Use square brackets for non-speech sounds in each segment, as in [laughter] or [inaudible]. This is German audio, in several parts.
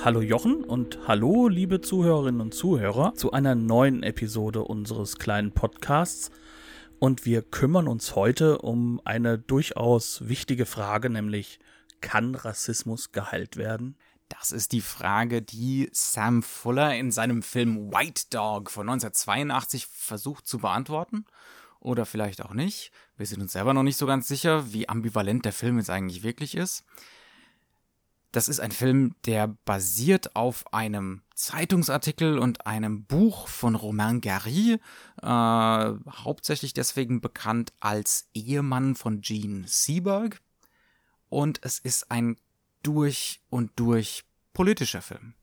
Hallo Jochen und hallo liebe Zuhörerinnen und Zuhörer zu einer neuen Episode unseres kleinen Podcasts. Und wir kümmern uns heute um eine durchaus wichtige Frage, nämlich kann Rassismus geheilt werden? Das ist die Frage, die Sam Fuller in seinem Film White Dog von 1982 versucht zu beantworten. Oder vielleicht auch nicht. Wir sind uns selber noch nicht so ganz sicher, wie ambivalent der Film jetzt eigentlich wirklich ist. Das ist ein Film, der basiert auf einem Zeitungsartikel und einem Buch von Romain Gary, äh, hauptsächlich deswegen bekannt als Ehemann von Gene Seberg. Und es ist ein durch und durch politischer Film.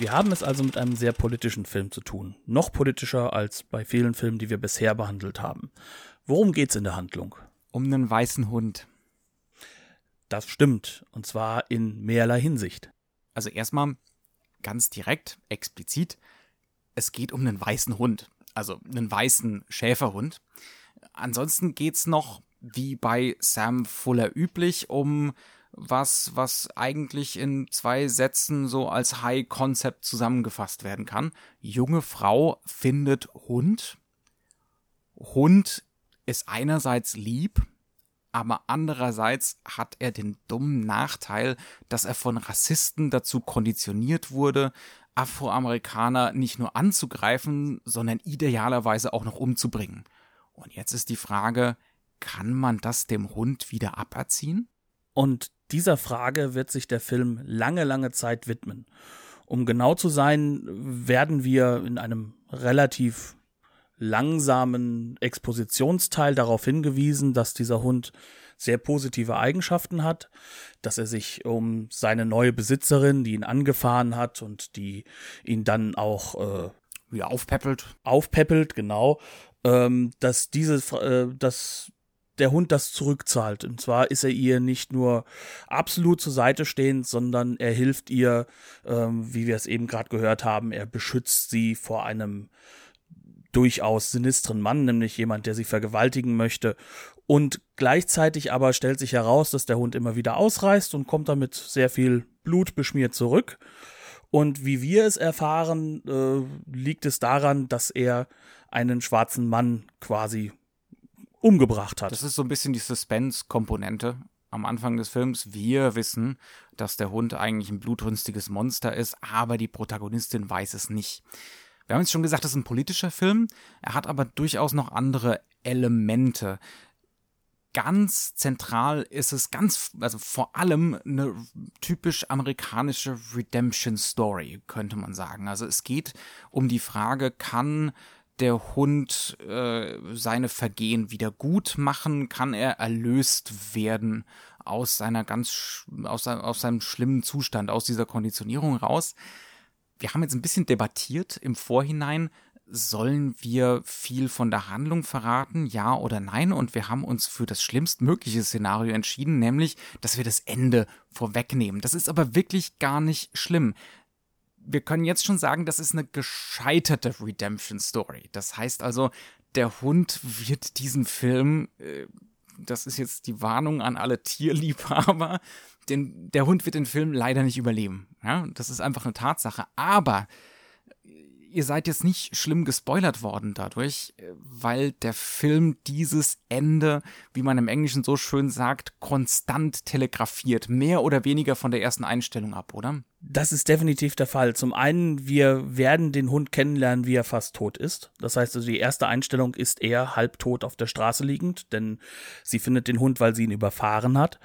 Wir haben es also mit einem sehr politischen Film zu tun. Noch politischer als bei vielen Filmen, die wir bisher behandelt haben. Worum geht's in der Handlung? Um einen weißen Hund. Das stimmt, und zwar in mehrerlei Hinsicht. Also erstmal ganz direkt, explizit, es geht um einen weißen Hund, also einen weißen Schäferhund. Ansonsten geht's noch, wie bei Sam Fuller üblich, um was, was eigentlich in zwei Sätzen so als High Concept zusammengefasst werden kann. Junge Frau findet Hund. Hund ist einerseits lieb, aber andererseits hat er den dummen Nachteil, dass er von Rassisten dazu konditioniert wurde, Afroamerikaner nicht nur anzugreifen, sondern idealerweise auch noch umzubringen. Und jetzt ist die Frage, kann man das dem Hund wieder aberziehen? Und dieser Frage wird sich der Film lange, lange Zeit widmen. Um genau zu sein, werden wir in einem relativ langsamen Expositionsteil darauf hingewiesen, dass dieser Hund sehr positive Eigenschaften hat, dass er sich um seine neue Besitzerin, die ihn angefahren hat und die ihn dann auch äh, wieder aufpeppelt, aufpeppelt, genau, ähm, dass diese, äh, dass der Hund das zurückzahlt. Und zwar ist er ihr nicht nur absolut zur Seite stehend, sondern er hilft ihr, ähm, wie wir es eben gerade gehört haben, er beschützt sie vor einem durchaus sinistren Mann, nämlich jemand, der sie vergewaltigen möchte. Und gleichzeitig aber stellt sich heraus, dass der Hund immer wieder ausreißt und kommt damit sehr viel Blut beschmiert zurück. Und wie wir es erfahren, äh, liegt es daran, dass er einen schwarzen Mann quasi umgebracht hat. Das ist so ein bisschen die Suspense-Komponente am Anfang des Films. Wir wissen, dass der Hund eigentlich ein blutrünstiges Monster ist, aber die Protagonistin weiß es nicht. Wir haben jetzt schon gesagt, das ist ein politischer Film. Er hat aber durchaus noch andere Elemente. Ganz zentral ist es ganz, also vor allem eine typisch amerikanische Redemption Story, könnte man sagen. Also es geht um die Frage, kann der Hund äh, seine Vergehen wieder gut machen? Kann er erlöst werden aus seiner ganz, aus, aus seinem schlimmen Zustand, aus dieser Konditionierung raus? wir haben jetzt ein bisschen debattiert im Vorhinein, sollen wir viel von der Handlung verraten, ja oder nein? Und wir haben uns für das schlimmstmögliche Szenario entschieden, nämlich, dass wir das Ende vorwegnehmen. Das ist aber wirklich gar nicht schlimm. Wir können jetzt schon sagen, das ist eine gescheiterte Redemption Story. Das heißt also, der Hund wird diesen Film, äh, das ist jetzt die Warnung an alle Tierliebhaber, den, der Hund wird den Film leider nicht überleben. Ja, das ist einfach eine Tatsache. Aber ihr seid jetzt nicht schlimm gespoilert worden dadurch, weil der Film dieses Ende, wie man im Englischen so schön sagt, konstant telegrafiert. Mehr oder weniger von der ersten Einstellung ab, oder? Das ist definitiv der Fall. Zum einen, wir werden den Hund kennenlernen, wie er fast tot ist. Das heißt also, die erste Einstellung ist er halbtot auf der Straße liegend, denn sie findet den Hund, weil sie ihn überfahren hat.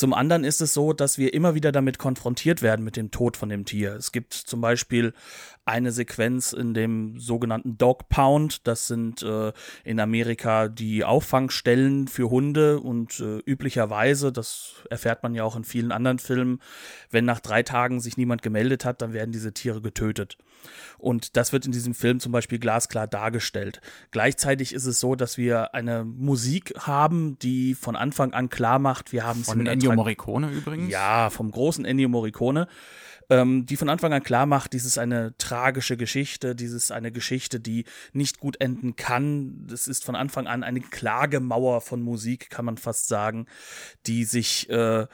Zum anderen ist es so, dass wir immer wieder damit konfrontiert werden mit dem Tod von dem Tier. Es gibt zum Beispiel eine Sequenz in dem sogenannten Dog Pound. Das sind äh, in Amerika die Auffangstellen für Hunde und äh, üblicherweise, das erfährt man ja auch in vielen anderen Filmen, wenn nach drei Tagen sich niemand gemeldet hat, dann werden diese Tiere getötet. Und das wird in diesem Film zum Beispiel glasklar dargestellt. Gleichzeitig ist es so, dass wir eine Musik haben, die von Anfang an klar macht, wir haben es Ennio Morricone übrigens. Ja, vom großen Ennio Morricone ähm, die von Anfang an klar macht, dies ist eine tragische Geschichte, dies ist eine Geschichte, die nicht gut enden kann. Das ist von Anfang an eine Klagemauer von Musik, kann man fast sagen, die sich äh,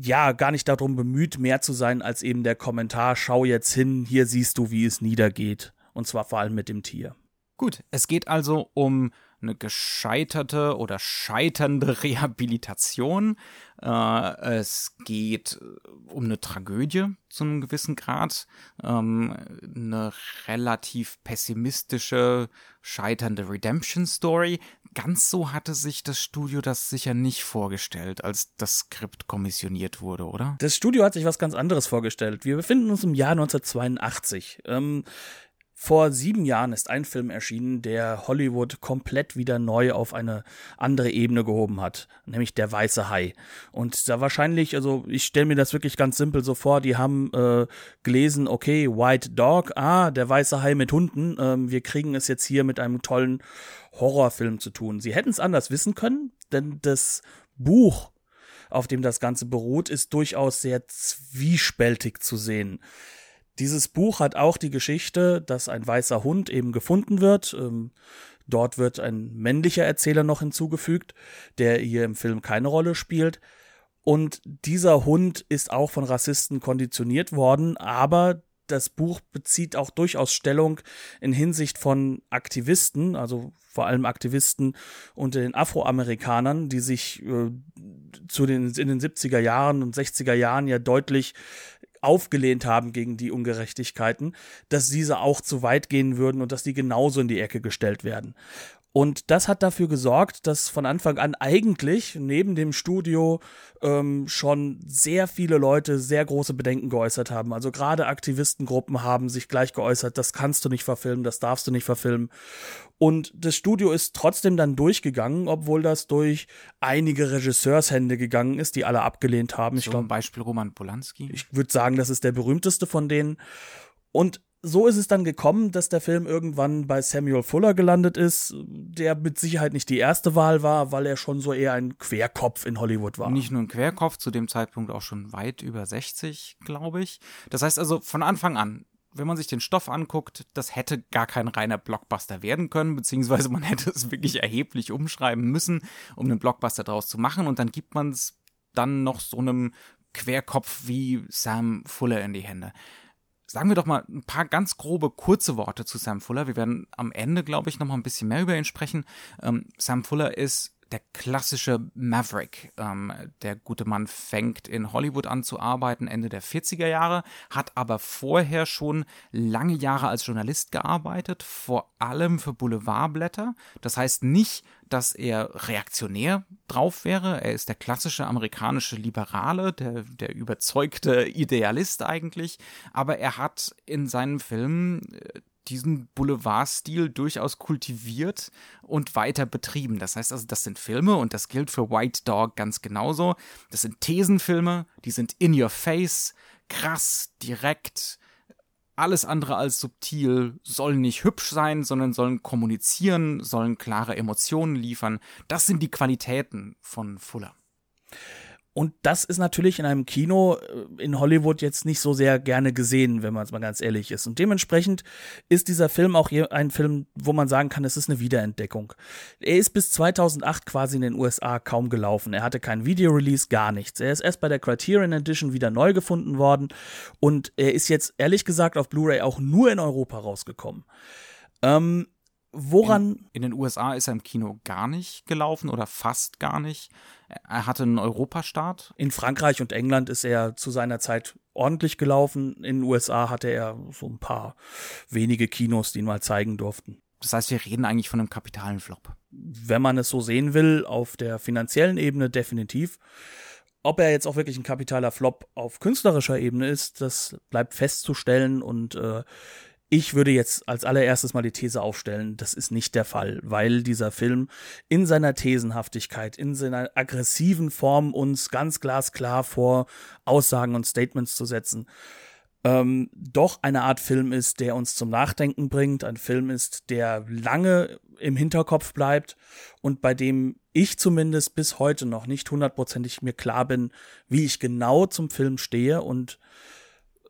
ja gar nicht darum bemüht, mehr zu sein als eben der Kommentar, schau jetzt hin, hier siehst du, wie es niedergeht. Und zwar vor allem mit dem Tier. Gut, es geht also um eine gescheiterte oder scheiternde [laughs] Rehabilitation. Äh, es geht äh, um eine Tragödie zu einem gewissen Grad, ähm, eine relativ pessimistische, scheiternde Redemption-Story. Ganz so hatte sich das Studio das sicher nicht vorgestellt, als das Skript kommissioniert wurde, oder? Das Studio hat sich was ganz anderes vorgestellt. Wir befinden uns im Jahr 1982. Ähm, vor sieben Jahren ist ein Film erschienen, der Hollywood komplett wieder neu auf eine andere Ebene gehoben hat, nämlich Der Weiße Hai. Und da wahrscheinlich, also ich stelle mir das wirklich ganz simpel so vor, die haben äh, gelesen, okay, White Dog, ah, der weiße Hai mit Hunden, ähm, wir kriegen es jetzt hier mit einem tollen Horrorfilm zu tun. Sie hätten es anders wissen können, denn das Buch auf dem das Ganze beruht, ist durchaus sehr zwiespältig zu sehen. Dieses Buch hat auch die Geschichte, dass ein weißer Hund eben gefunden wird. Ähm, dort wird ein männlicher Erzähler noch hinzugefügt, der hier im Film keine Rolle spielt. Und dieser Hund ist auch von Rassisten konditioniert worden, aber das Buch bezieht auch durchaus Stellung in Hinsicht von Aktivisten, also vor allem Aktivisten unter den Afroamerikanern, die sich äh, zu den, in den 70er Jahren und 60er Jahren ja deutlich aufgelehnt haben gegen die Ungerechtigkeiten, dass diese auch zu weit gehen würden und dass die genauso in die Ecke gestellt werden. Und das hat dafür gesorgt, dass von Anfang an eigentlich neben dem Studio ähm, schon sehr viele Leute sehr große Bedenken geäußert haben. Also gerade Aktivistengruppen haben sich gleich geäußert, das kannst du nicht verfilmen, das darfst du nicht verfilmen. Und das Studio ist trotzdem dann durchgegangen, obwohl das durch einige Regisseurshände gegangen ist, die alle abgelehnt haben. Ich glaube, Beispiel Roman Polanski. Ich würde sagen, das ist der berühmteste von denen. Und so ist es dann gekommen, dass der Film irgendwann bei Samuel Fuller gelandet ist, der mit Sicherheit nicht die erste Wahl war, weil er schon so eher ein Querkopf in Hollywood war. Nicht nur ein Querkopf, zu dem Zeitpunkt auch schon weit über 60, glaube ich. Das heißt also von Anfang an, wenn man sich den Stoff anguckt, das hätte gar kein reiner Blockbuster werden können, beziehungsweise man [laughs] hätte es wirklich erheblich umschreiben müssen, um einen Blockbuster daraus zu machen und dann gibt man es dann noch so einem Querkopf wie Sam Fuller in die Hände. Sagen wir doch mal ein paar ganz grobe, kurze Worte zu Sam Fuller. Wir werden am Ende, glaube ich, noch mal ein bisschen mehr über ihn sprechen. Ähm, Sam Fuller ist der klassische Maverick. Ähm, der gute Mann fängt in Hollywood an zu arbeiten, Ende der 40er Jahre, hat aber vorher schon lange Jahre als Journalist gearbeitet, vor allem für Boulevardblätter. Das heißt nicht, dass er reaktionär drauf wäre. Er ist der klassische amerikanische Liberale, der, der überzeugte Idealist eigentlich. Aber er hat in seinen Filmen äh, diesen Boulevardstil durchaus kultiviert und weiter betrieben. Das heißt also, das sind Filme und das gilt für White Dog ganz genauso. Das sind Thesenfilme, die sind in your face, krass, direkt, alles andere als subtil, sollen nicht hübsch sein, sondern sollen kommunizieren, sollen klare Emotionen liefern. Das sind die Qualitäten von Fuller. Und das ist natürlich in einem Kino äh, in Hollywood jetzt nicht so sehr gerne gesehen, wenn man es mal ganz ehrlich ist. Und dementsprechend ist dieser Film auch ein Film, wo man sagen kann, es ist eine Wiederentdeckung. Er ist bis 2008 quasi in den USA kaum gelaufen. Er hatte kein Videorelease, gar nichts. Er ist erst bei der Criterion Edition wieder neu gefunden worden und er ist jetzt ehrlich gesagt auf Blu-ray auch nur in Europa rausgekommen. Ähm, Woran? In, in, den USA ist er im Kino gar nicht gelaufen oder fast gar nicht. Er hatte einen Europastart. In Frankreich und England ist er zu seiner Zeit ordentlich gelaufen. In den USA hatte er so ein paar wenige Kinos, die ihn mal zeigen durften. Das heißt, wir reden eigentlich von einem kapitalen Flop. Wenn man es so sehen will, auf der finanziellen Ebene definitiv. Ob er jetzt auch wirklich ein kapitaler Flop auf künstlerischer Ebene ist, das bleibt festzustellen und äh, ich würde jetzt als allererstes mal die These aufstellen, das ist nicht der Fall, weil dieser Film in seiner Thesenhaftigkeit, in seiner aggressiven Form uns ganz glasklar vor Aussagen und Statements zu setzen, ähm, doch eine Art Film ist, der uns zum Nachdenken bringt, ein Film ist, der lange im Hinterkopf bleibt und bei dem ich zumindest bis heute noch nicht hundertprozentig mir klar bin, wie ich genau zum Film stehe und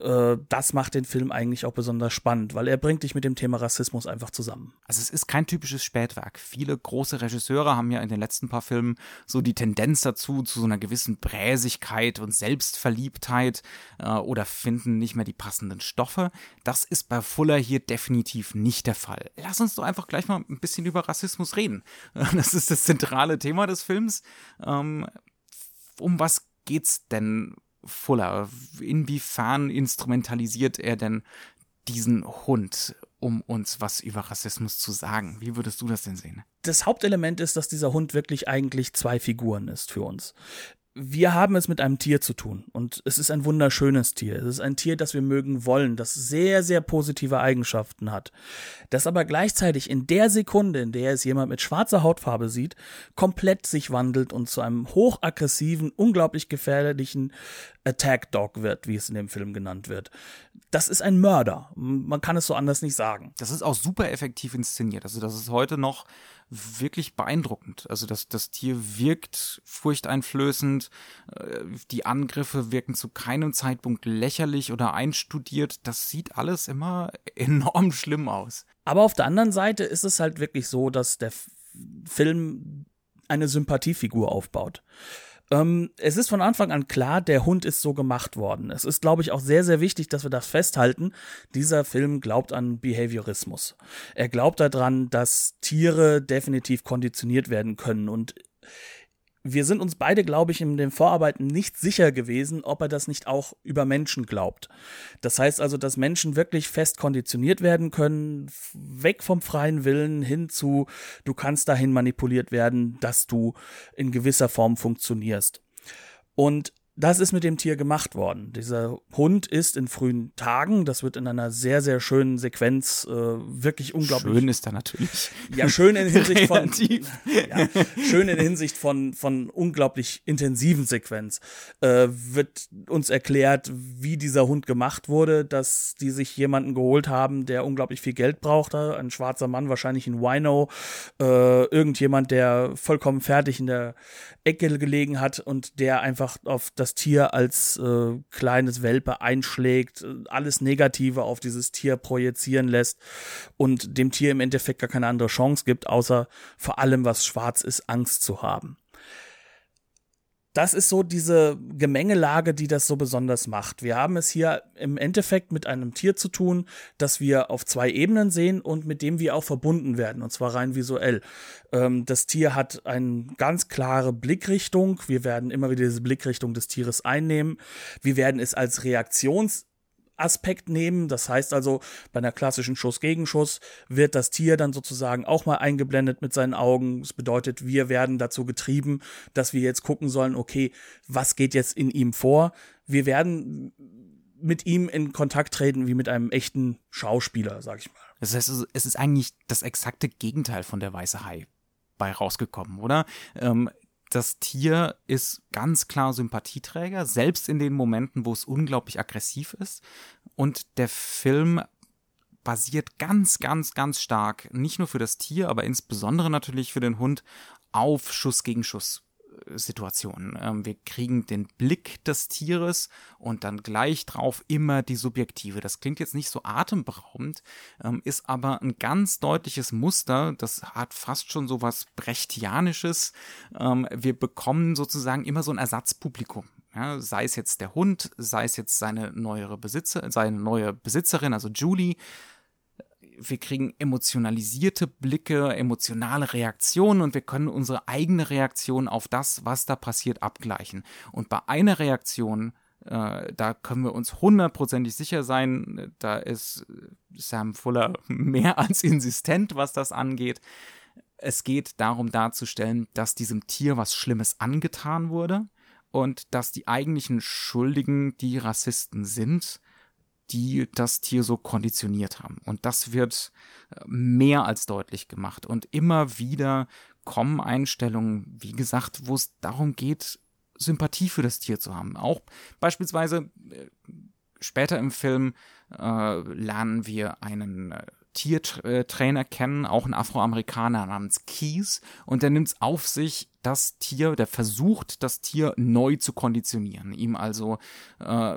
äh, das macht den Film eigentlich auch besonders spannend, weil er bringt dich mit dem Thema Rassismus einfach zusammen. Also es ist kein typisches Spätwerk. Viele große Regisseure haben ja in den letzten paar Filmen so die Tendenz dazu, zu so einer gewissen Bräsigkeit und Selbstverliebtheit äh, oder finden nicht mehr die passenden Stoffe. Das ist bei Fuller hier definitiv nicht der Fall. Lass uns doch einfach gleich mal ein bisschen über Rassismus reden. [laughs] Das ist das zentrale Thema des Films. Ähm, um was geht's denn Fuller? Inwiefern instrumentalisiert er denn diesen Hund, um uns was über Rassismus zu sagen? Wie würdest du das denn sehen? Das Hauptelement ist, dass dieser Hund wirklich eigentlich zwei Figuren ist für uns wir haben es mit einem Tier zu tun und es ist ein wunderschönes Tier. Es ist ein Tier, das wir mögen wollen, das sehr, sehr positive Eigenschaften hat, das aber gleichzeitig in der Sekunde, in der es jemand mit schwarzer Hautfarbe sieht, komplett sich wandelt und zu einem hochaggressiven, unglaublich gefährlichen Attack Dog wird, wie es in dem Film genannt wird. Das ist ein Mörder. Man kann es so anders nicht sagen. Das ist auch super effektiv inszeniert. Also das ist heute noch wirklich beeindruckend. Also das, das Tier wirkt furchteinflößend, äh, die Angriffe wirken zu keinem Zeitpunkt lächerlich oder einstudiert. Das sieht alles immer [laughs] enorm schlimm aus. Aber auf der anderen Seite ist es halt wirklich so, dass der Film eine Sympathiefigur aufbaut. Ähm, es ist von Anfang an klar, der Hund ist so gemacht worden. Es ist, glaube ich, auch sehr, sehr wichtig, dass wir das festhalten. Dieser Film glaubt an Behaviorismus. Er glaubt daran, dass Tiere definitiv konditioniert werden können und wir sind uns beide, glaube ich, in den Vorarbeiten nicht sicher gewesen, ob er das nicht auch über Menschen glaubt. Das heißt also, dass Menschen wirklich fest konditioniert werden können, weg vom freien Willen hin zu, du kannst dahin manipuliert werden, dass du in gewisser Form funktionierst. Und das ist mit dem Tier gemacht worden. Dieser Hund ist in frühen Tagen, das wird in einer sehr, sehr schönen Sequenz äh, wirklich unglaublich. Schön ist er natürlich. Ja, schön in Hinsicht von. ja, schön in Hinsicht von, von unglaublich intensiven Sequenz. Äh, wird uns erklärt, wie dieser Hund gemacht wurde, dass die sich jemanden geholt haben, der unglaublich viel Geld brauchte. Ein schwarzer Mann, wahrscheinlich ein Wino. Äh, irgendjemand, der vollkommen fertig in der Ecke gelegen hat und der einfach auf das das Tier als äh, kleines Welpe einschlägt, äh, alles Negative auf dieses Tier projizieren lässt und dem Tier im Endeffekt gar keine andere Chance gibt, außer vor allem, was schwarz ist, Angst zu haben das ist so diese Gemengelage, die das so besonders macht. Wir haben es hier im Endeffekt mit einem Tier zu tun, das wir auf zwei Ebenen sehen und mit dem wir auch verbunden werden, und zwar rein visuell. Ähm, das Tier hat eine ganz klare Blickrichtung. Wir werden immer wieder diese Blickrichtung des Tieres einnehmen. Wir werden es als Reaktions Aspekt nehmen. Das heißt also, bei einer klassischen Schuss-Gegenschuss wird das Tier dann sozusagen auch mal eingeblendet mit seinen Augen. Das bedeutet, wir werden dazu getrieben, dass wir jetzt gucken sollen, okay, was geht jetzt in ihm vor? Wir werden mit ihm in Kontakt treten wie mit einem echten Schauspieler, sag ich mal. Das heißt, es ist eigentlich das exakte Gegenteil von der weiße Hai bei rausgekommen, oder? Ähm, das Tier ist ganz klar Sympathieträger, selbst in den Momenten, wo es unglaublich aggressiv ist. Und der Film basiert ganz, ganz, ganz stark, nicht nur für das Tier, aber insbesondere natürlich für den Hund, auf Schuss gegen Schuss Situationen. Ähm, wir kriegen den Blick des Tieres und dann gleich drauf immer die subjektive. Das klingt jetzt nicht so atemberaubend, ähm, ist aber ein ganz deutliches Muster. Das hat fast schon so was Brechtianisches. Ähm, wir bekommen sozusagen immer so ein Ersatzpublikum. Ja, sei es jetzt der Hund, sei es jetzt seine neuere Besitzer, seine neue Besitzerin, also Julie, wir kriegen emotionalisierte Blicke, emotionale Reaktionen und wir können unsere eigene Reaktion auf das, was da passiert, abgleichen. Und bei einer Reaktion, äh, da können wir uns hundertprozentig sicher sein, da ist Sam Fuller [laughs] mehr als insistent, was das angeht. Es geht darum darzustellen, dass diesem Tier was Schlimmes angetan wurde und dass die eigentlichen Schuldigen die Rassisten sind die das Tier so konditioniert haben. Und das wird äh, mehr als deutlich gemacht. Und immer wieder kommen Einstellungen, wie gesagt, wo es darum geht, Sympathie für das Tier zu haben. Auch beispielsweise äh, später im Film äh, lernen wir einen äh, Tiertrainer kennen, auch ein Afroamerikaner namens Keys, und der nimmt es auf sich, das Tier, der versucht, das Tier neu zu konditionieren, ihm also äh,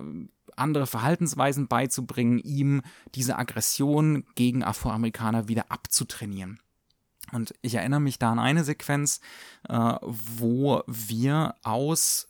andere Verhaltensweisen beizubringen, ihm diese Aggression gegen Afroamerikaner wieder abzutrainieren. Und ich erinnere mich da an eine Sequenz, äh, wo wir aus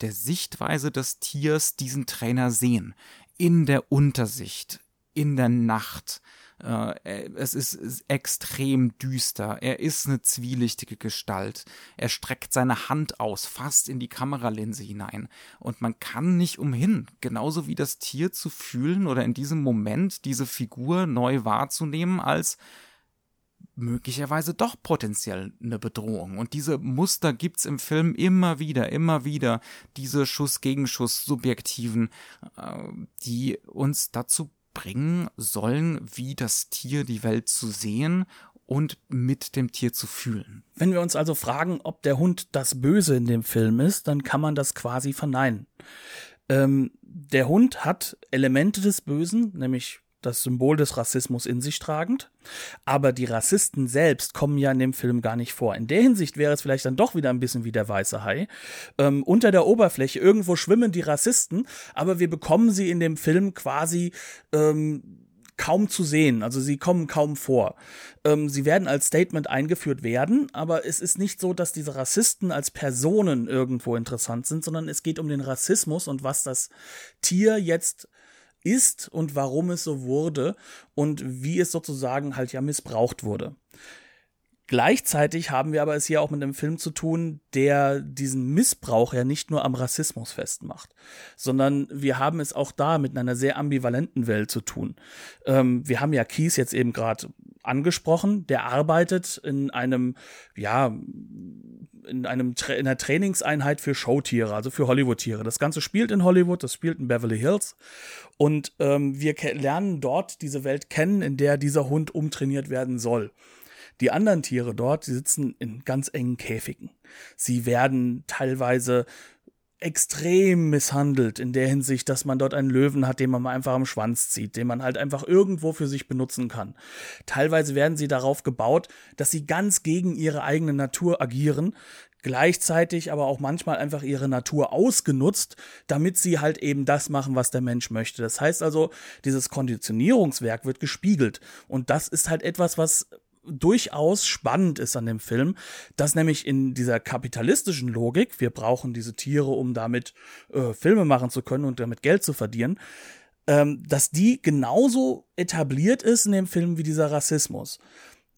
der Sichtweise des Tiers diesen Trainer sehen. In der Untersicht, in der Nacht, es ist, ist extrem düster. Er ist eine zwielichtige Gestalt. Er streckt seine Hand aus, fast in die Kameralinse hinein. Und man kann nicht umhin, genauso wie das Tier zu fühlen oder in diesem Moment diese Figur neu wahrzunehmen als möglicherweise doch potenziell eine Bedrohung. Und diese Muster gibt's im Film immer wieder, immer wieder. Diese Schuss-Gegenschuss-Subjektiven, äh, die uns dazu bringen sollen, wie das Tier die Welt zu sehen und mit dem Tier zu fühlen. Wenn wir uns also fragen, ob der Hund das Böse in dem Film ist, dann kann man das quasi verneinen. Ähm, der Hund hat Elemente des Bösen, nämlich das Symbol des Rassismus in sich tragend. Aber die Rassisten selbst kommen ja in dem Film gar nicht vor. In der Hinsicht wäre es vielleicht dann doch wieder ein bisschen wie der weiße Hai. Ähm, unter der Oberfläche irgendwo schwimmen die Rassisten, aber wir bekommen sie in dem Film quasi ähm, kaum zu sehen. Also sie kommen kaum vor. Ähm, sie werden als Statement eingeführt werden, aber es ist nicht so, dass diese Rassisten als Personen irgendwo interessant sind, sondern es geht um den Rassismus und was das Tier jetzt ist und warum es so wurde und wie es sozusagen halt ja missbraucht wurde. Gleichzeitig haben wir aber es hier auch mit einem Film zu tun, der diesen Missbrauch ja nicht nur am Rassismus festmacht, sondern wir haben es auch da mit einer sehr ambivalenten Welt zu tun. Ähm, wir haben ja Kies jetzt eben gerade angesprochen, der arbeitet in einem, ja, in einem in einer Trainingseinheit für Showtiere, also für Hollywood-Tiere. Das Ganze spielt in Hollywood, das spielt in Beverly Hills. Und ähm, wir lernen dort diese Welt kennen, in der dieser Hund umtrainiert werden soll. Die anderen Tiere dort, die sitzen in ganz engen Käfigen. Sie werden teilweise extrem misshandelt in der Hinsicht, dass man dort einen Löwen hat, den man mal einfach am Schwanz zieht, den man halt einfach irgendwo für sich benutzen kann. Teilweise werden sie darauf gebaut, dass sie ganz gegen ihre eigene Natur agieren, gleichzeitig aber auch manchmal einfach ihre Natur ausgenutzt, damit sie halt eben das machen, was der Mensch möchte. Das heißt also, dieses Konditionierungswerk wird gespiegelt und das ist halt etwas, was durchaus spannend ist an dem Film, dass nämlich in dieser kapitalistischen Logik, wir brauchen diese Tiere, um damit äh, Filme machen zu können und damit Geld zu verdienen, ähm, dass die genauso etabliert ist in dem Film wie dieser Rassismus.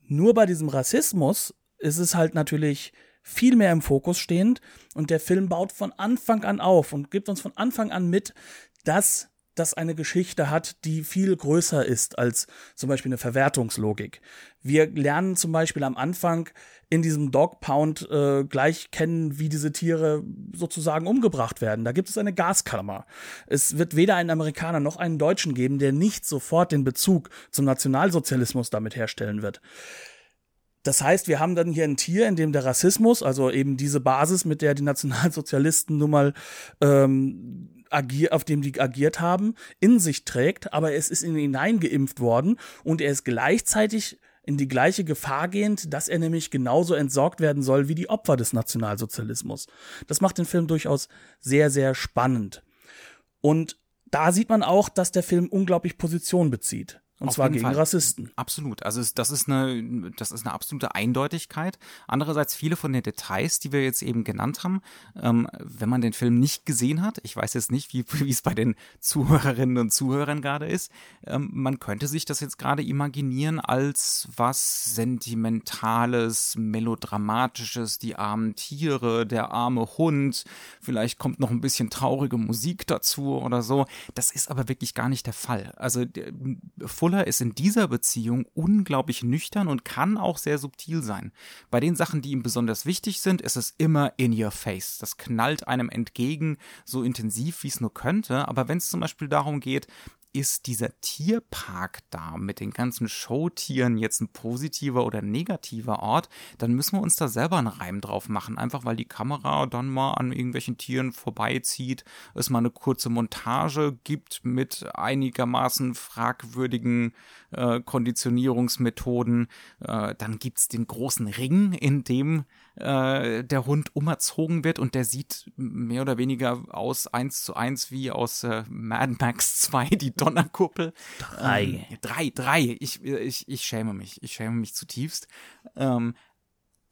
Nur bei diesem Rassismus ist es halt natürlich viel mehr im Fokus stehend und der Film baut von Anfang an auf und gibt uns von Anfang an mit, dass das eine Geschichte hat, die viel größer ist als zum Beispiel eine Verwertungslogik. Wir lernen zum Beispiel am Anfang in diesem Dog Pound äh, gleich kennen, wie diese Tiere sozusagen umgebracht werden. Da gibt es eine Gaskammer. Es wird weder einen Amerikaner noch einen Deutschen geben, der nicht sofort den Bezug zum Nationalsozialismus damit herstellen wird. Das heißt, wir haben dann hier ein Tier, in dem der Rassismus, also eben diese Basis, mit der die Nationalsozialisten nun mal ähm, agier, auf dem die agiert haben, in sich trägt, aber es ist in ihn hineingeimpft worden und er ist gleichzeitig in die gleiche Gefahr gehend, dass er nämlich genauso entsorgt werden soll wie die Opfer des Nationalsozialismus. Das macht den Film durchaus sehr, sehr spannend. Und da sieht man auch, dass der Film unglaublich Position bezieht. Und Auf zwar gegen Fall. Rassisten. Absolut. Also das ist eine, das ist eine absolute Eindeutigkeit. Andererseits viele von den Details, die wir jetzt eben genannt haben, ähm, wenn man den Film nicht gesehen hat, ich weiß jetzt nicht, wie, [laughs] wie es bei den Zuhörerinnen und Zuhörern gerade ist, ähm, man könnte sich das jetzt gerade imaginieren als was Sentimentales, Melodramatisches, die armen Tiere, der arme Hund, vielleicht kommt noch ein bisschen traurige Musik dazu oder so. Das ist aber wirklich gar nicht der Fall. Also der, Fuller ist in dieser Beziehung unglaublich nüchtern und kann auch sehr subtil sein. Bei den Sachen, die ihm besonders wichtig sind, ist es immer in your face. Das knallt einem entgegen, so intensiv wie es nur könnte. Aber wenn es zum Beispiel darum geht, ist dieser Tierpark da mit den ganzen Showtieren jetzt ein positiver oder negativer Ort, dann müssen wir uns da selber einen Reim drauf machen. Einfach weil die Kamera dann mal an irgendwelchen Tieren vorbeizieht, es mal eine kurze Montage gibt mit einigermaßen fragwürdigen äh, Konditionierungsmethoden. Äh, dann gibt's den großen Ring, in dem äh, der Hund umerzogen wird und der sieht mehr oder weniger aus eins zu eins wie aus äh, Mad Max [laughs] 2, die Donnerkuppel. Drei. Ähm, drei, drei. Ich, ich, ich schäme mich. Ich schäme mich zutiefst. Ähm,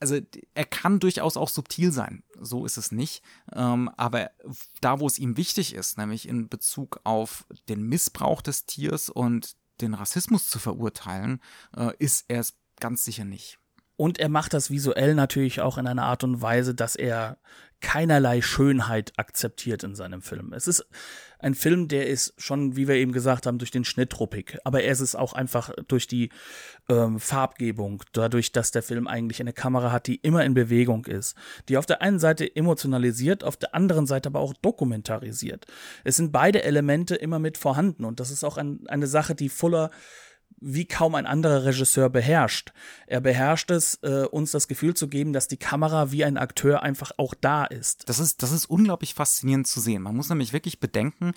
also er kann durchaus auch subtil sein, so ist es nicht. Ähm, aber da, wo es ihm wichtig ist, nämlich in Bezug auf den Missbrauch des Tiers und den Rassismus zu verurteilen, äh, ist er es ganz sicher nicht. Und er macht das visuell natürlich auch in einer Art und Weise, dass er keinerlei Schönheit akzeptiert in seinem Film. Es ist ein Film, der ist schon, wie wir eben gesagt haben, durch den Schnitt ruppig. Aber er ist es auch einfach durch die ähm, Farbgebung, dadurch, dass der Film eigentlich eine Kamera hat, die immer in Bewegung ist, die auf der einen Seite emotionalisiert, auf der anderen Seite aber auch dokumentarisiert. Es sind beide Elemente immer mit vorhanden und das ist auch ein, eine Sache, die Fuller wie kaum ein anderer Regisseur beherrscht. Er beherrscht es, äh, uns das Gefühl zu geben, dass die Kamera wie ein Akteur einfach auch da ist. Das ist, das ist unglaublich faszinierend zu sehen. Man muss nämlich wirklich bedenken,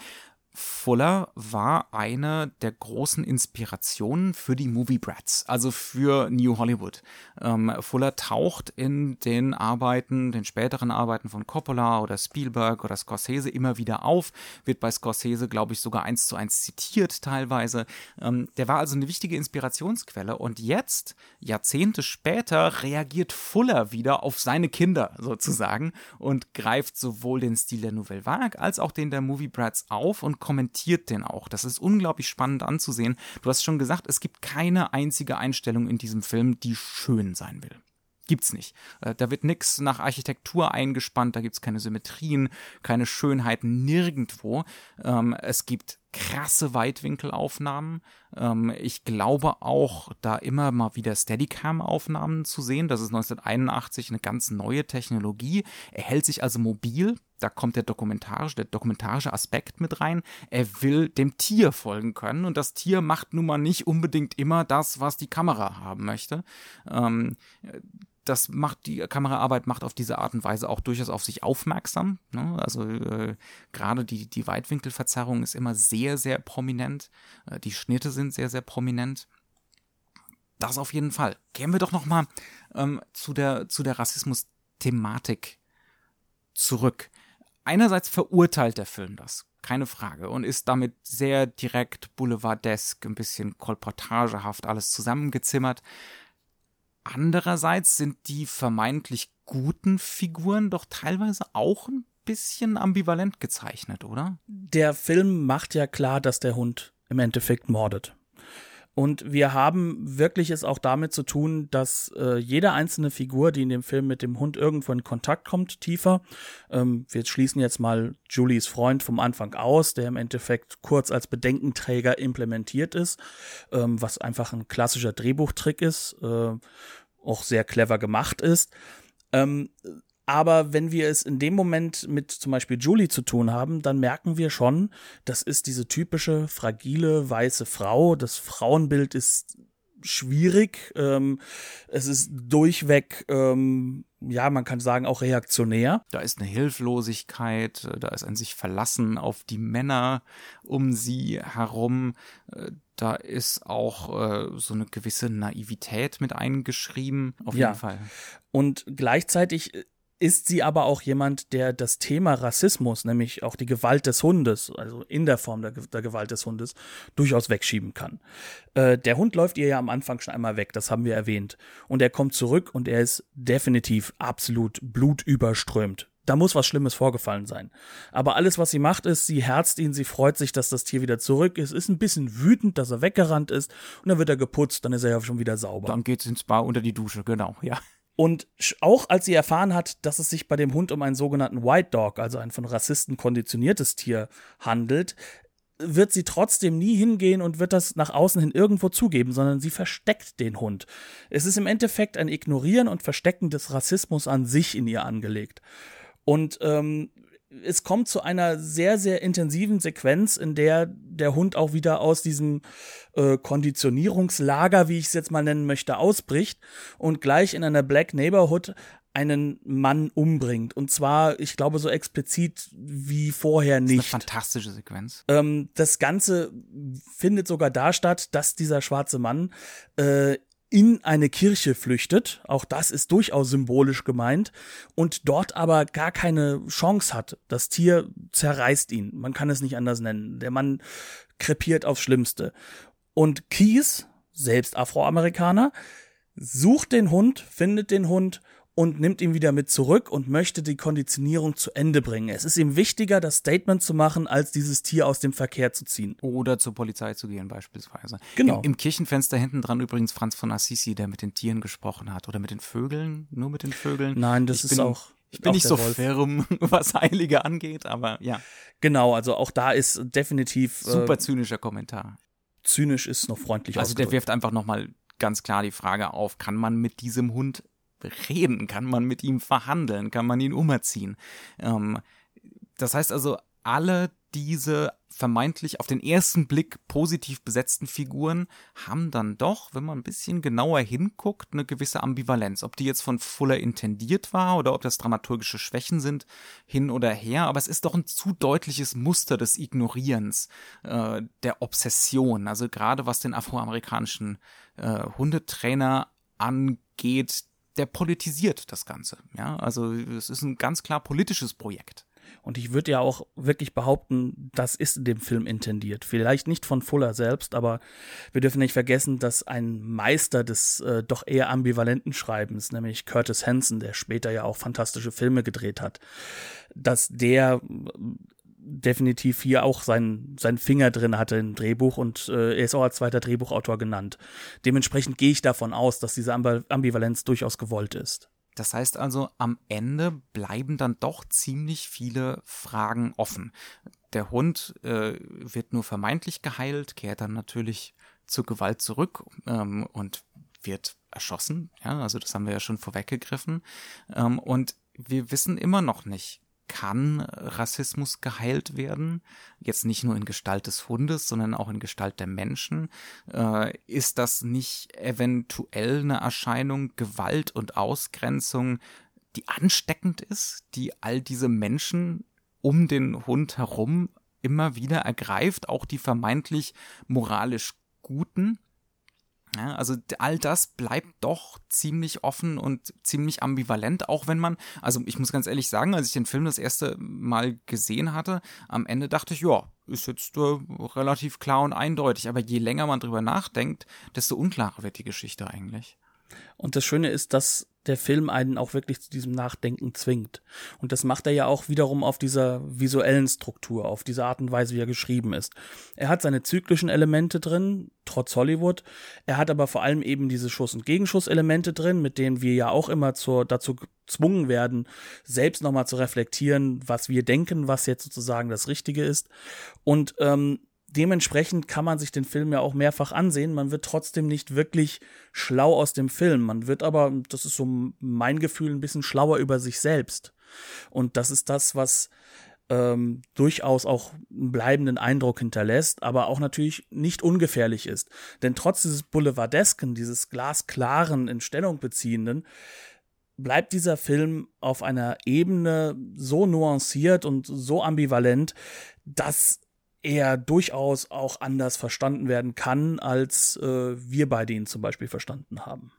Fuller war eine der großen Inspirationen für die Movie Brats, also für New Hollywood. Ähm, Fuller taucht in den Arbeiten, den späteren Arbeiten von Coppola oder Spielberg oder Scorsese immer wieder auf, wird bei Scorsese, glaube ich, sogar eins zu eins zitiert teilweise. Ähm, der war also eine wichtige Inspirationsquelle und jetzt, Jahrzehnte später, reagiert Fuller wieder auf seine Kinder sozusagen und greift sowohl den Stil der Nouvelle Vague als auch den der Movie Brats auf und kommentiert den auch. Das ist unglaublich spannend anzusehen. Du hast schon gesagt, es gibt keine einzige Einstellung in diesem Film, die schön sein will. Gibt's nicht. Äh, da wird nichts nach Architektur eingespannt, da gibt's keine Symmetrien, keine Schönheiten nirgendwo. Ähm, es gibt krasse Weitwinkelaufnahmen. Ähm, ich glaube auch, da immer mal wieder Steadicam-Aufnahmen zu sehen. Das ist 1981 eine ganz neue Technologie. Er hält sich also mobil. Da kommt der dokumentarische, der dokumentarische Aspekt mit rein. Er will dem Tier folgen können und das Tier macht nun mal nicht unbedingt immer das, was die Kamera haben möchte. Ähm, das macht die Kameraarbeit macht auf diese Art und Weise auch durchaus auf sich aufmerksam. Ne? Also äh, gerade die, die Weitwinkelverzerrung ist immer sehr, sehr prominent. Äh, die Schnitte sind sehr, sehr prominent. Das auf jeden Fall. Gehen wir doch noch mal ähm, zu der, zu der Rassismus-Thematik zurück. Einerseits verurteilt der Film das, keine Frage, und ist damit sehr direkt boulevardesk, ein bisschen kolportagehaft alles zusammengezimmert. Andererseits sind die vermeintlich guten Figuren doch teilweise auch ein bisschen ambivalent gezeichnet, oder? Der Film macht ja klar, dass der Hund im Endeffekt mordet. Und wir haben wirklich es auch damit zu tun, dass äh, jede einzelne Figur, die in dem Film mit dem Hund irgendwo in Kontakt kommt, tiefer, ähm, wir schließen jetzt mal Julies Freund vom Anfang aus, der im Endeffekt kurz als Bedenkenträger implementiert ist, ähm, was einfach ein klassischer Drehbuchtrick ist, äh, auch sehr clever gemacht ist. Ähm, aber wenn wir es in dem Moment mit zum Beispiel Julie zu tun haben, dann merken wir schon, das ist diese typische fragile weiße Frau. Das Frauenbild ist schwierig. Ähm, es ist durchweg, ähm, ja, man kann sagen, auch reaktionär. Da ist eine Hilflosigkeit, da ist ein sich verlassen auf die Männer um sie herum. Da ist auch äh, so eine gewisse Naivität mit eingeschrieben, auf Ja. jeden Fall. Und gleichzeitig ist sie aber auch jemand, der das Thema Rassismus, nämlich auch die Gewalt des Hundes, also in der Form der, der Gewalt des Hundes, durchaus wegschieben kann. Äh, der Hund läuft ihr ja am Anfang schon einmal weg, das haben wir erwähnt. Und er kommt zurück und er ist definitiv absolut blutüberströmt. Da muss was Schlimmes vorgefallen sein. Aber alles, was sie macht, ist, sie herzt ihn, sie freut sich, dass das Tier wieder zurück ist, ist ein bisschen wütend, dass er weggerannt ist und dann wird er geputzt, dann ist er ja schon wieder sauber. Dann geht's ins Bar unter die Dusche, genau, ja. Und auch als sie erfahren hat, dass es sich bei dem Hund um einen sogenannten White Dog, also ein von Rassisten konditioniertes Tier, handelt, wird sie trotzdem nie hingehen und wird das nach außen hin irgendwo zugeben, sondern sie versteckt den Hund. Es ist im Endeffekt ein Ignorieren und Verstecken des Rassismus an sich in ihr angelegt. Und ähm, es kommt zu einer sehr, sehr intensiven Sequenz, in der der Hund auch wieder aus diesem äh, Konditionierungslager, wie ich es jetzt mal nennen möchte, ausbricht und gleich in einer Black Neighborhood einen Mann umbringt. Und zwar, ich glaube, so explizit wie vorher nicht. Das ist eine fantastische Sequenz. Ähm, das Ganze findet sogar da statt, dass dieser schwarze Mann äh, in eine Kirche flüchtet, auch das ist durchaus symbolisch gemeint, und dort aber gar keine Chance hat. Das Tier zerreißt ihn, man kann es nicht anders nennen. Der Mann krepiert aufs Schlimmste. Und Keys, selbst Afroamerikaner, sucht den Hund, findet den Hund und nimmt ihn wieder mit zurück und möchte die Konditionierung zu Ende bringen. Es ist ihm wichtiger, das Statement zu machen, als dieses Tier aus dem Verkehr zu ziehen. Oder zur Polizei zu gehen beispielsweise. Genau. Im, im Kirchenfenster hinten dran übrigens Franz von Assisi, der mit den Tieren gesprochen hat. Oder mit den Vögeln, nur mit den Vögeln. Nein, das ich ist bin, auch. Ich bin auch nicht so Wolf. firm, [laughs] was Heilige angeht, aber ja. Genau, also auch da ist definitiv Super äh, zynischer Kommentar. zynisch ist noch freundlich Also der ausgedrückt. wirft einfach nochmal ganz klar die Frage auf, kann man mit diesem Hund reden? Kann man mit ihm verhandeln? Kann man ihn umerziehen? Ähm, das heißt also, alle diese vermeintlich auf den ersten Blick positiv besetzten Figuren haben dann doch, wenn man ein bisschen genauer hinguckt, eine gewisse Ambivalenz. Ob die jetzt von Fuller intendiert war oder ob das dramaturgische Schwächen sind, hin oder her. Aber es ist doch ein zu deutliches Muster des Ignorierens, äh, der Obsession. Also gerade was den afroamerikanischen äh, Hundetrainer angeht, der politisiert das Ganze. Ja, also es ist ein ganz klar politisches Projekt. Und ich würde ja auch wirklich behaupten, das ist in dem Film intendiert. Vielleicht nicht von Fuller selbst, aber wir dürfen nicht vergessen, dass ein Meister des äh, doch eher ambivalenten Schreibens, nämlich Curtis Hanson, der später ja auch fantastische Filme gedreht hat, dass der definitiv hier auch seinen, seinen Finger drin hatte im Drehbuch und äh, er ist auch als zweiter Drehbuchautor genannt. Dementsprechend gehe ich davon aus, dass diese Ambivalenz durchaus gewollt ist. Das heißt also, am Ende bleiben dann doch ziemlich viele Fragen offen. Der Hund äh, wird nur vermeintlich geheilt, kehrt dann natürlich zur Gewalt zurück ähm, und wird erschossen. Ja, also das haben wir ja schon vorweggegriffen. Ähm, und wir wissen immer noch nicht, kann Rassismus geheilt werden? Jetzt nicht nur in Gestalt des Hundes, sondern auch in Gestalt der Menschen. Äh, ist das nicht eventuell eine Erscheinung Gewalt und Ausgrenzung, die ansteckend ist, die all diese Menschen um den Hund herum immer wieder ergreift, auch die vermeintlich moralisch Guten? Ja, also all das bleibt doch ziemlich offen und ziemlich ambivalent, auch wenn man, also ich muss ganz ehrlich sagen, als ich den Film das erste Mal gesehen hatte, am Ende dachte ich, ja, ist jetzt äh, relativ klar und eindeutig, aber je länger man drüber nachdenkt, desto unklarer wird die Geschichte eigentlich. Und das Schöne ist, dass der Film einen auch wirklich zu diesem Nachdenken zwingt. Und das macht er ja auch wiederum auf dieser visuellen Struktur, auf diese Art und Weise, wie er geschrieben ist. Er hat seine zyklischen Elemente drin, trotz Hollywood. Er hat aber vor allem eben diese Schuss- und Gegenschusselemente drin, mit denen wir ja auch immer zur, dazu gezwungen werden, selbst nochmal zu reflektieren, was wir denken, was jetzt sozusagen das Richtige ist. Und ähm, dementsprechend kann man sich den Film ja auch mehrfach ansehen. Man wird trotzdem nicht wirklich schlau aus dem Film. Man wird aber, das ist so mein Gefühl, ein bisschen schlauer über sich selbst. Und das ist das, was ähm, durchaus auch einen bleibenden Eindruck hinterlässt, aber auch natürlich nicht ungefährlich ist. Denn trotz dieses Boulevardesken, dieses glasklaren, in Stellung beziehenden, bleibt dieser Film auf einer Ebene so nuanciert und so ambivalent, dass er durchaus auch anders verstanden werden kann, als äh, wir beide ihn zum Beispiel verstanden haben.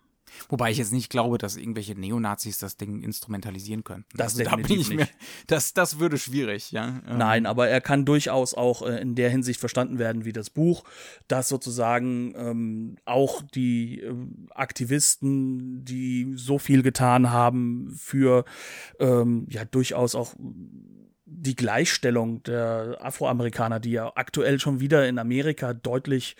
Wobei ich jetzt nicht glaube, dass irgendwelche Neonazis das Ding instrumentalisieren könnten. Das also, da bin ich mir, das, das würde schwierig, ja. Ähm, Nein, aber er kann durchaus auch äh, in der Hinsicht verstanden werden wie das Buch, dass sozusagen ähm, auch die äh, Aktivisten, die so viel getan haben für ähm, ja durchaus auch die Gleichstellung der Afroamerikaner, die ja aktuell schon wieder in Amerika deutlich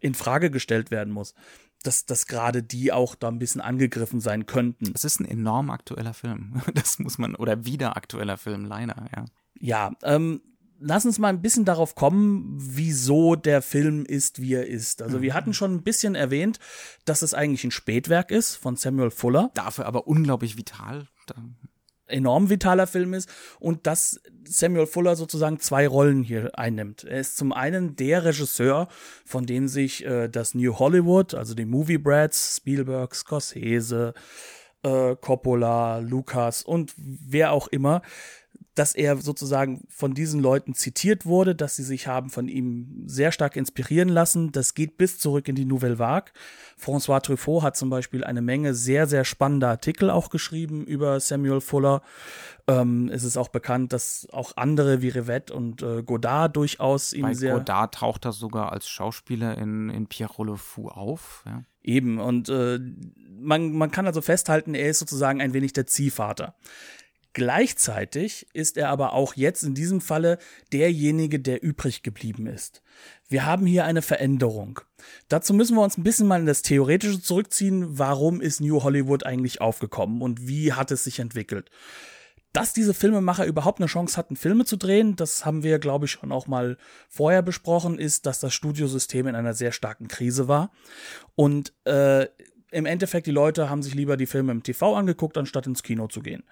in Frage gestellt werden muss, dass, dass gerade die auch da ein bisschen angegriffen sein könnten. Es ist ein enorm aktueller Film. [laughs] Das muss man, oder wieder aktueller Film, leider, ja. Ja, ähm, lass uns mal ein bisschen darauf kommen, wieso der Film ist, wie er ist. Also wir hatten schon ein bisschen erwähnt, dass es eigentlich ein Spätwerk ist von Samuel Fuller. Dafür aber unglaublich vital. Enorm vitaler Film ist und dass Samuel Fuller sozusagen zwei Rollen hier einnimmt. Er ist zum einen der Regisseur, von dem sich äh, das New Hollywood, also die Movie Brats, Spielberg, Scorsese, äh, Coppola, Lucas und wer auch immer dass er sozusagen von diesen Leuten zitiert wurde, dass sie sich haben von ihm sehr stark inspirieren lassen. Das geht bis zurück in die Nouvelle Vague. François Truffaut hat zum Beispiel eine Menge sehr, sehr spannender Artikel auch geschrieben über Samuel Fuller. Ähm, es ist auch bekannt, dass auch andere wie Rivette und äh, Godard durchaus ihn Bei sehr. Godard taucht er sogar als Schauspieler in, in Pierrot Le Fou auf. Ja. Eben, und äh, man, man kann also festhalten, er ist sozusagen ein wenig der Ziehvater. Gleichzeitig ist er aber auch jetzt in diesem Falle derjenige, der übrig geblieben ist. Wir haben hier eine Veränderung. Dazu müssen wir uns ein bisschen mal in das Theoretische zurückziehen. Warum ist New Hollywood eigentlich aufgekommen und wie hat es sich entwickelt? Dass diese Filmemacher überhaupt eine Chance hatten, Filme zu drehen, das haben wir, glaube ich, schon auch mal vorher besprochen, ist, dass das Studiosystem in einer sehr starken Krise war. Und äh, im Endeffekt, die Leute haben sich lieber die Filme im TV angeguckt, anstatt ins Kino zu gehen.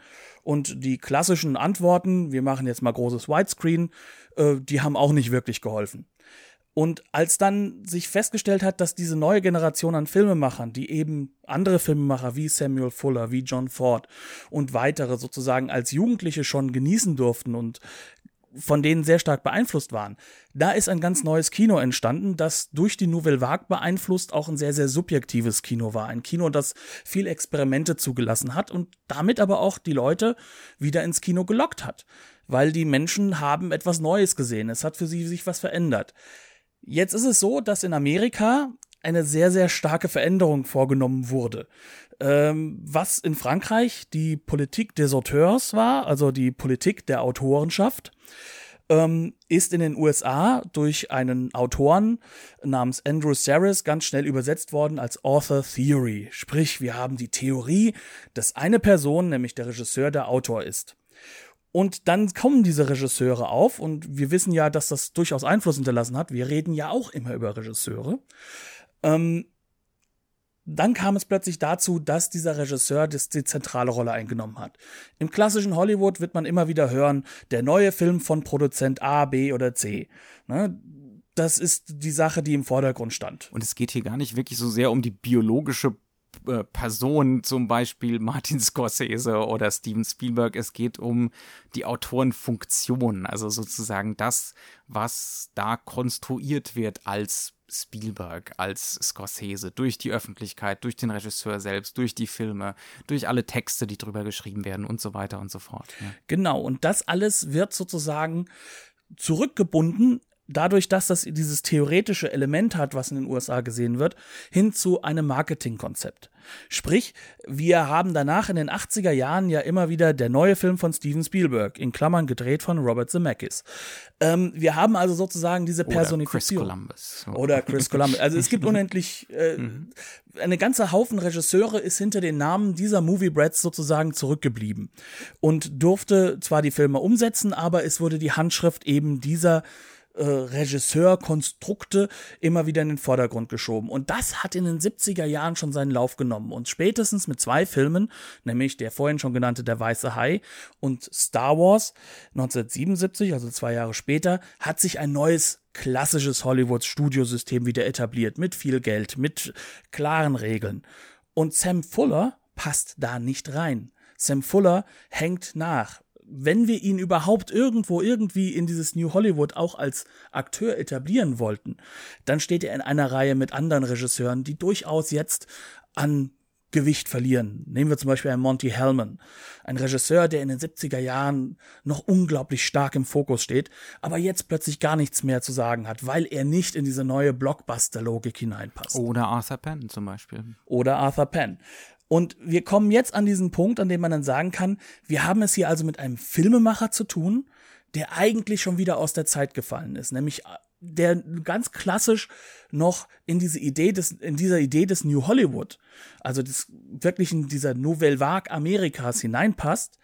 Und die klassischen Antworten, wir machen jetzt mal großes Widescreen, äh, die haben auch nicht wirklich geholfen. Und als dann sich festgestellt hat, dass diese neue Generation an Filmemachern, die eben andere Filmemacher wie Samuel Fuller, wie John Ford und weitere sozusagen als Jugendliche schon genießen durften und von denen sehr stark beeinflusst waren. Da ist ein ganz neues Kino entstanden, das durch die Nouvelle Vague beeinflusst auch ein sehr, sehr subjektives Kino war. Ein Kino, das viel Experimente zugelassen hat und damit aber auch die Leute wieder ins Kino gelockt hat. Weil die Menschen haben etwas Neues gesehen. Es hat für sie sich was verändert. Jetzt ist es so, dass in Amerika eine sehr, sehr starke Veränderung vorgenommen wurde. Ähm, was in Frankreich die Politik des Auteurs war, also die Politik der Autorenschaft, ähm, ist in den USA durch einen Autoren namens Andrew Saris ganz schnell übersetzt worden als Author Theory. Sprich, wir haben die Theorie, dass eine Person, nämlich der Regisseur, der Autor ist. Und dann kommen diese Regisseure auf und wir wissen ja, dass das durchaus Einfluss hinterlassen hat. Wir reden ja auch immer über Regisseure. Ähm, dann kam es plötzlich dazu, dass dieser Regisseur das, die zentrale Rolle eingenommen hat. Im klassischen Hollywood wird man immer wieder hören, der neue Film von Produzent A, B oder C. Ne? Das ist die Sache, die im Vordergrund stand. Und es geht hier gar nicht wirklich so sehr um die biologische äh, Person, zum Beispiel Martin [laughs] Scorsese oder Steven Spielberg. Es geht um die Autorenfunktion, also sozusagen das, was da konstruiert wird als Spielberg, als Scorsese, durch die Öffentlichkeit, durch den Regisseur selbst, durch die Filme, durch alle Texte, die drüber geschrieben werden und so weiter und so fort. Ja. Genau, und das alles wird sozusagen zurückgebunden dadurch, dass das dieses theoretische Element hat, was in den USA gesehen wird, hin zu einem Marketingkonzept. Sprich, wir haben danach in den 80er Jahren ja immer wieder der neue Film von Steven Spielberg, in Klammern gedreht von Robert Zemeckis. Ähm, wir haben also sozusagen diese Personifizierung. Oder Chris Columbus. Oder Chris Columbus. Also es gibt [laughs] unendlich, äh, mhm. eine ganze Haufen Regisseure ist hinter den Namen dieser Movie Brats sozusagen zurückgeblieben und durfte zwar die Filme umsetzen, aber es wurde die Handschrift eben dieser äh, Regisseurkonstrukte immer wieder in den Vordergrund geschoben. Und das hat in den 70er Jahren schon seinen Lauf genommen. Und spätestens mit zwei Filmen, nämlich der vorhin schon genannte Der Weiße Hai und Star Wars 1977, also zwei Jahre später, hat sich ein neues klassisches Hollywood-Studiosystem wieder etabliert, mit viel Geld, mit klaren Regeln. Und Sam Fuller passt da nicht rein. Sam Fuller hängt nach wenn wir ihn überhaupt irgendwo irgendwie in dieses New Hollywood auch als Akteur etablieren wollten, dann steht er in einer Reihe mit anderen Regisseuren, die durchaus jetzt an Gewicht verlieren. Nehmen wir zum Beispiel einen Monty Hellman, ein Regisseur, der in den 70er Jahren noch unglaublich stark im Fokus steht, aber jetzt plötzlich gar nichts mehr zu sagen hat, weil er nicht in diese neue Blockbuster-Logik hineinpasst. Oder Arthur Penn zum Beispiel. Oder Arthur Penn. Und wir kommen jetzt an diesen Punkt, an dem man dann sagen kann, wir haben es hier also mit einem Filmemacher zu tun, der eigentlich schon wieder aus der Zeit gefallen ist, nämlich der ganz klassisch noch in diese Idee des, in dieser Idee des New Hollywood, also des wirklich in dieser Nouvelle Vague Amerikas hineinpasst,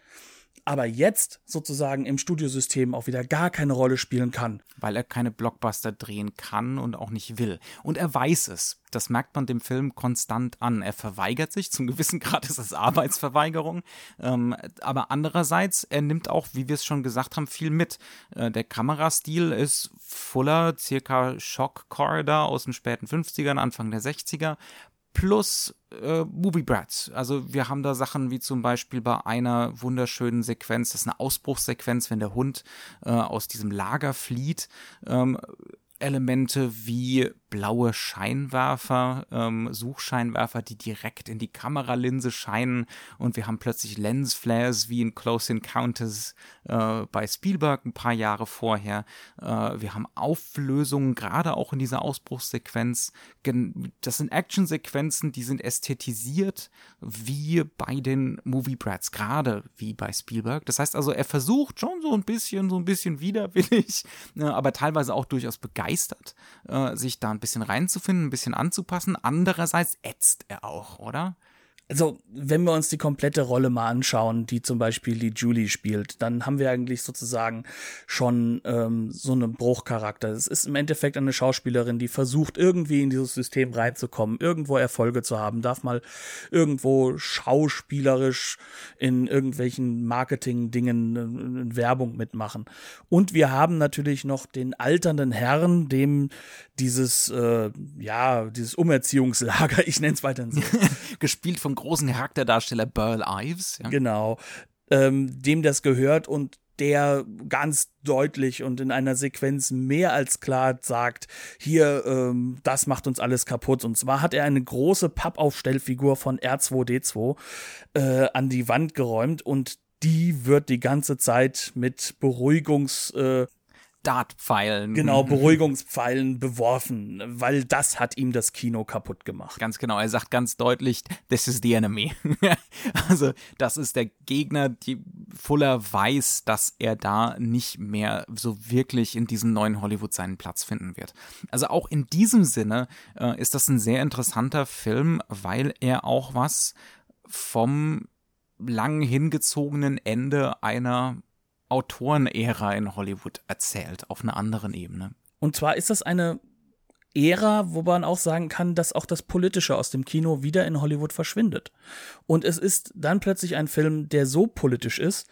aber jetzt sozusagen im Studiosystem auch wieder gar keine Rolle spielen kann. Weil er keine Blockbuster drehen kann und auch nicht will. Und er weiß es. Das merkt man dem Film konstant an. Er verweigert sich, zum gewissen Grad ist es Arbeitsverweigerung. Ähm, aber andererseits, er nimmt auch, wie wir es schon gesagt haben, viel mit. Äh, der Kamerastil ist Fuller, circa Shock Corridor aus den späten 50ern, Anfang der 60er plus äh, Movie Brats. Also wir haben da Sachen wie zum Beispiel bei einer wunderschönen Sequenz, das ist eine Ausbruchssequenz, wenn der Hund äh, aus diesem Lager flieht. Ähm, Elemente wie blaue Scheinwerfer, ähm, Suchscheinwerfer, die direkt in die Kameralinse scheinen und wir haben plötzlich Lensflares wie in Close Encounters äh, bei Spielberg ein paar Jahre vorher. Äh, wir haben Auflösungen, gerade auch in dieser Ausbruchssequenz. Das sind Actionsequenzen, die sind ästhetisiert wie bei den Movie Brats, gerade wie bei Spielberg. Das heißt also, er versucht schon so ein bisschen, so ein bisschen widerwillig, äh, aber teilweise auch durchaus begeistert, äh, sich da ein bisschen reinzufinden, ein bisschen anzupassen. Andererseits ätzt er auch, oder? Also wenn wir uns die komplette Rolle mal anschauen, die zum Beispiel die Julie spielt, dann haben wir eigentlich sozusagen schon ähm, so einen Bruchcharakter. Es ist im Endeffekt eine Schauspielerin, die versucht irgendwie in dieses System reinzukommen, irgendwo Erfolge zu haben, darf mal irgendwo schauspielerisch in irgendwelchen Marketing-Dingen äh, Werbung mitmachen. Und wir haben natürlich noch den alternden Herrn, dem dieses äh, ja dieses Umerziehungslager, [laughs] ich nenne es weiterhin so, [laughs] gespielt vom großen Charakterdarsteller Burl Ives. Ja. Genau, ähm, dem das gehört und der ganz deutlich und in einer Sequenz mehr als klar sagt, hier, ähm, das macht uns alles kaputt. Und zwar hat er eine große Pappaufstellfigur von R2D2 äh, an die Wand geräumt und die wird die ganze Zeit mit Beruhigungs, äh, Dartpfeilen. Genau, [laughs] Beruhigungspfeilen beworfen, weil das hat ihm das Kino kaputt gemacht. Ganz genau, er sagt ganz deutlich, this is the enemy. [laughs] also, das ist der Gegner, die Fuller weiß, dass er da nicht mehr so wirklich in diesem neuen Hollywood seinen Platz finden wird. Also auch in diesem Sinne äh, ist das ein sehr interessanter Film, weil er auch was vom lang hingezogenen Ende einer Autorenära in Hollywood erzählt, auf einer anderen Ebene. Und zwar ist das eine Ära, wo man auch sagen kann, dass auch das Politische aus dem Kino wieder in Hollywood verschwindet. Und es ist dann plötzlich ein Film, der so politisch ist,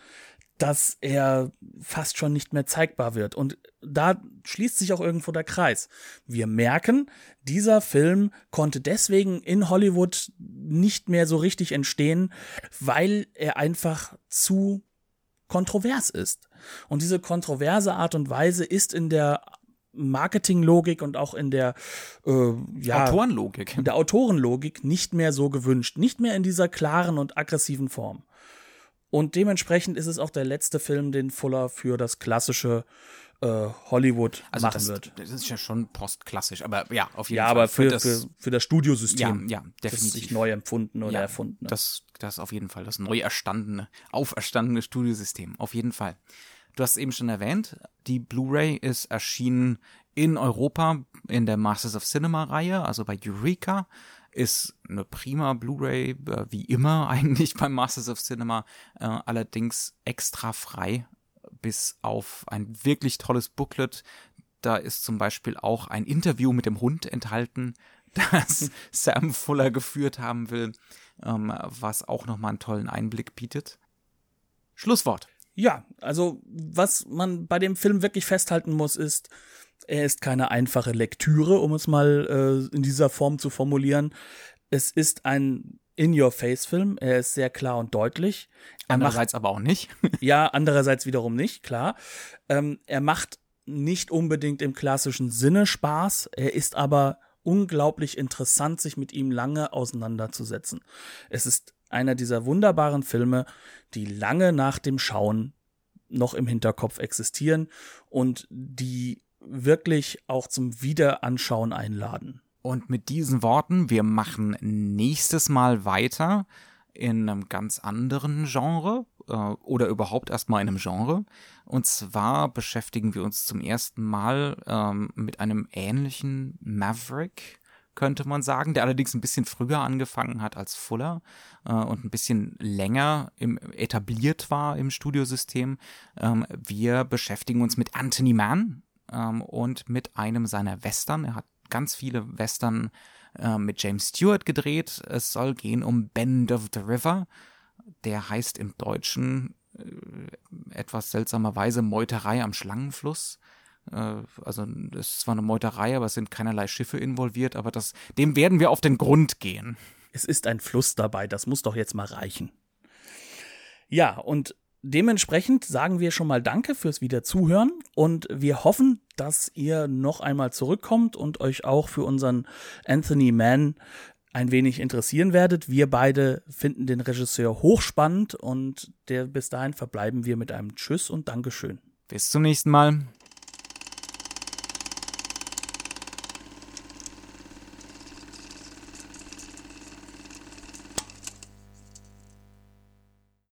dass er fast schon nicht mehr zeigbar wird. Und da schließt sich auch irgendwo der Kreis. Wir merken, dieser Film konnte deswegen in Hollywood nicht mehr so richtig entstehen, weil er einfach zu kontrovers ist. Und diese kontroverse Art und Weise ist in der Marketinglogik und auch in der äh, ja, Autorenlogik. In der Autorenlogik nicht mehr so gewünscht, nicht mehr in dieser klaren und aggressiven Form. Und dementsprechend ist es auch der letzte Film, den Fuller für das klassische Hollywood also machen das, wird. Das ist ja schon postklassisch, aber ja, auf jeden ja, Fall. Ja, aber für, für, für, für, das Studiosystem. Ja, ja definitiv. sich neu empfunden oder ja, erfunden. Das, das auf jeden Fall, das neu erstandene, auferstandene Studiosystem, auf jeden Fall. Du hast es eben schon erwähnt, die Blu-ray ist erschienen in Europa in der Masters of Cinema Reihe, also bei Eureka ist eine prima Blu-ray, äh, wie immer [laughs] eigentlich beim Masters of Cinema, äh, allerdings extra frei bis auf ein wirklich tolles Booklet. Da ist zum Beispiel auch ein Interview mit dem Hund enthalten, [laughs] das Sam Fuller geführt haben will, ähm, was auch nochmal einen tollen Einblick bietet. Schlusswort. Ja, also was man bei dem Film wirklich festhalten muss, ist, er ist keine einfache Lektüre, um es mal äh, in dieser Form zu formulieren. Es ist ein in-Your-Face-Film. Er ist sehr klar und deutlich. Er andererseits macht, aber auch nicht. [laughs] ja, andererseits wiederum nicht, klar. Ähm, er macht nicht unbedingt im klassischen Sinne Spaß. Er ist aber unglaublich interessant, sich mit ihm lange auseinanderzusetzen. Es ist einer dieser wunderbaren Filme, die lange nach dem Schauen noch im Hinterkopf existieren und die wirklich auch zum Wiederanschauen einladen. Und mit diesen Worten, wir machen nächstes Mal weiter in einem ganz anderen Genre äh, oder überhaupt erstmal in einem Genre. Und zwar beschäftigen wir uns zum ersten Mal ähm, mit einem ähnlichen Maverick, könnte man sagen, der allerdings ein bisschen früher angefangen hat als Fuller äh, und ein bisschen länger im, etabliert war im Studiosystem. Ähm, wir beschäftigen uns mit Anthony Mann ähm, und mit einem seiner Western. Er hat ganz viele Western äh, mit James Stewart gedreht. Es soll gehen um Bend of the River. Der heißt im Deutschen äh, etwas seltsamerweise Meuterei am Schlangenfluss. Äh, also es ist zwar eine Meuterei, aber es sind keinerlei Schiffe involviert, aber das, dem werden wir auf den Grund gehen. Es ist ein Fluss dabei, das muss doch jetzt mal reichen. Ja, und dementsprechend sagen wir schon mal Danke fürs Wiederzuhören und wir hoffen, dass ihr noch einmal zurückkommt und euch auch für unseren Anthony Mann ein wenig interessieren werdet. Wir beide finden den Regisseur hochspannend und der bis dahin verbleiben wir mit einem Tschüss und Dankeschön. Bis zum nächsten Mal.